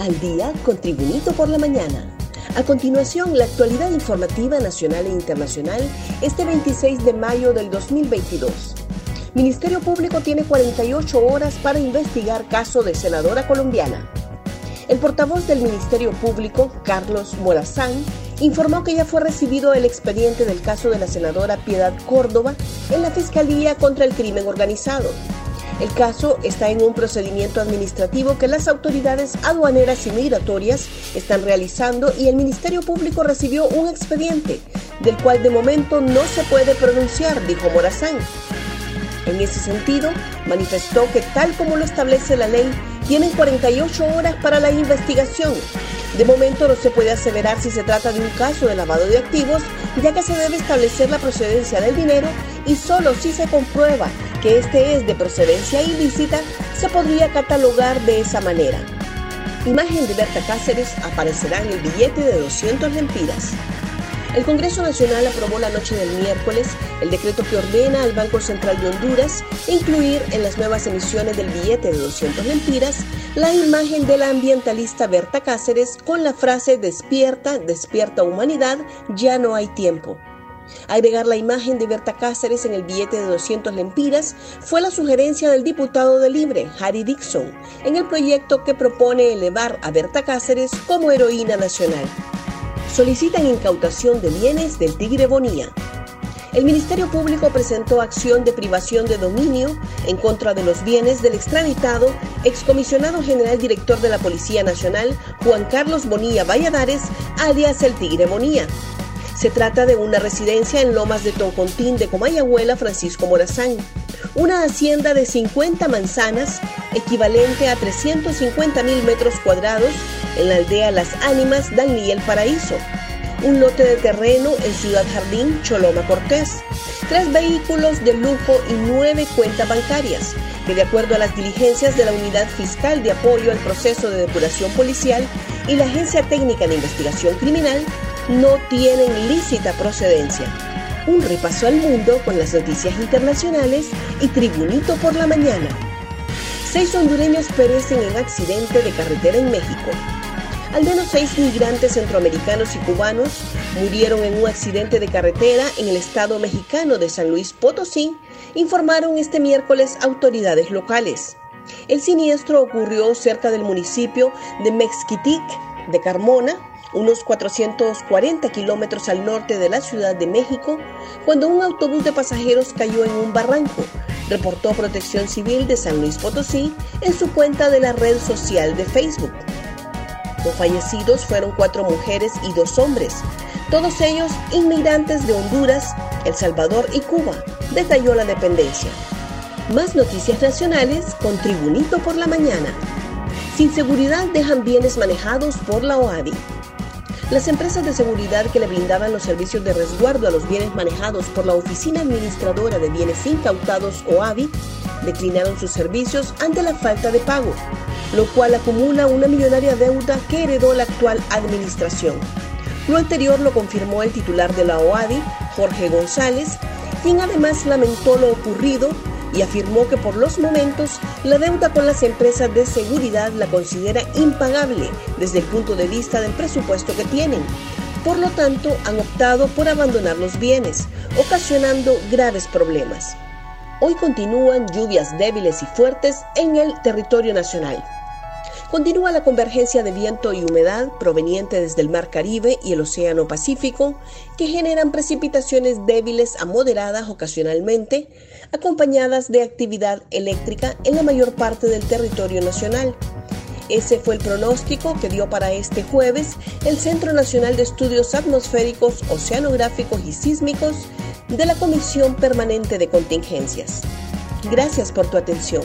al día con Tribunito por la mañana. A continuación, la actualidad informativa nacional e internacional este 26 de mayo del 2022. Ministerio Público tiene 48 horas para investigar caso de senadora colombiana. El portavoz del Ministerio Público, Carlos Morazán, informó que ya fue recibido el expediente del caso de la senadora Piedad Córdoba en la Fiscalía contra el Crimen Organizado. El caso está en un procedimiento administrativo que las autoridades aduaneras y migratorias están realizando y el Ministerio Público recibió un expediente del cual de momento no se puede pronunciar, dijo Morazán. En ese sentido, manifestó que tal como lo establece la ley, tienen 48 horas para la investigación. De momento no se puede aseverar si se trata de un caso de lavado de activos, ya que se debe establecer la procedencia del dinero y solo si se comprueba que este es de procedencia ilícita, se podría catalogar de esa manera. Imagen de Berta Cáceres aparecerá en el billete de 200 lempiras. El Congreso Nacional aprobó la noche del miércoles el decreto que ordena al Banco Central de Honduras incluir en las nuevas emisiones del billete de 200 lempiras la imagen de la ambientalista Berta Cáceres con la frase Despierta, despierta humanidad, ya no hay tiempo. Agregar la imagen de Berta Cáceres en el billete de 200 lempiras fue la sugerencia del diputado de Libre, Harry Dixon, en el proyecto que propone elevar a Berta Cáceres como heroína nacional. Solicitan incautación de bienes del Tigre Bonía. El Ministerio Público presentó acción de privación de dominio en contra de los bienes del extraditado excomisionado general director de la Policía Nacional, Juan Carlos Bonilla Valladares, alias el Tigre Bonía, se trata de una residencia en Lomas de Toncontín de Comayagüela, Francisco Morazán. Una hacienda de 50 manzanas, equivalente a 350 mil metros cuadrados, en la aldea Las Ánimas, Danlí El Paraíso. Un lote de terreno en Ciudad Jardín, Choloma Cortés. Tres vehículos de lujo y nueve cuentas bancarias, que de acuerdo a las diligencias de la Unidad Fiscal de Apoyo al Proceso de Depuración Policial y la Agencia Técnica de Investigación Criminal, no tienen lícita procedencia. Un repaso al mundo con las noticias internacionales y Tribunito por la mañana. Seis hondureños perecen en accidente de carretera en México. Al menos seis migrantes centroamericanos y cubanos murieron en un accidente de carretera en el estado mexicano de San Luis Potosí, informaron este miércoles autoridades locales. El siniestro ocurrió cerca del municipio de Mexquitic de Carmona, unos 440 kilómetros al norte de la Ciudad de México, cuando un autobús de pasajeros cayó en un barranco, reportó Protección Civil de San Luis Potosí en su cuenta de la red social de Facebook. Los fallecidos fueron cuatro mujeres y dos hombres, todos ellos inmigrantes de Honduras, El Salvador y Cuba, detalló la dependencia. Más noticias nacionales con Tribunito por la Mañana. Sin seguridad dejan bienes manejados por la OADI. Las empresas de seguridad que le brindaban los servicios de resguardo a los bienes manejados por la Oficina Administradora de Bienes Incautados o AVI declinaron sus servicios ante la falta de pago, lo cual acumula una millonaria deuda que heredó la actual administración. Lo anterior lo confirmó el titular de la OADI, Jorge González, quien además lamentó lo ocurrido y afirmó que por los momentos la deuda con las empresas de seguridad la considera impagable desde el punto de vista del presupuesto que tienen. Por lo tanto, han optado por abandonar los bienes, ocasionando graves problemas. Hoy continúan lluvias débiles y fuertes en el territorio nacional. Continúa la convergencia de viento y humedad proveniente desde el Mar Caribe y el Océano Pacífico, que generan precipitaciones débiles a moderadas ocasionalmente, acompañadas de actividad eléctrica en la mayor parte del territorio nacional. Ese fue el pronóstico que dio para este jueves el Centro Nacional de Estudios Atmosféricos, Oceanográficos y Sísmicos de la Comisión Permanente de Contingencias. Gracias por tu atención.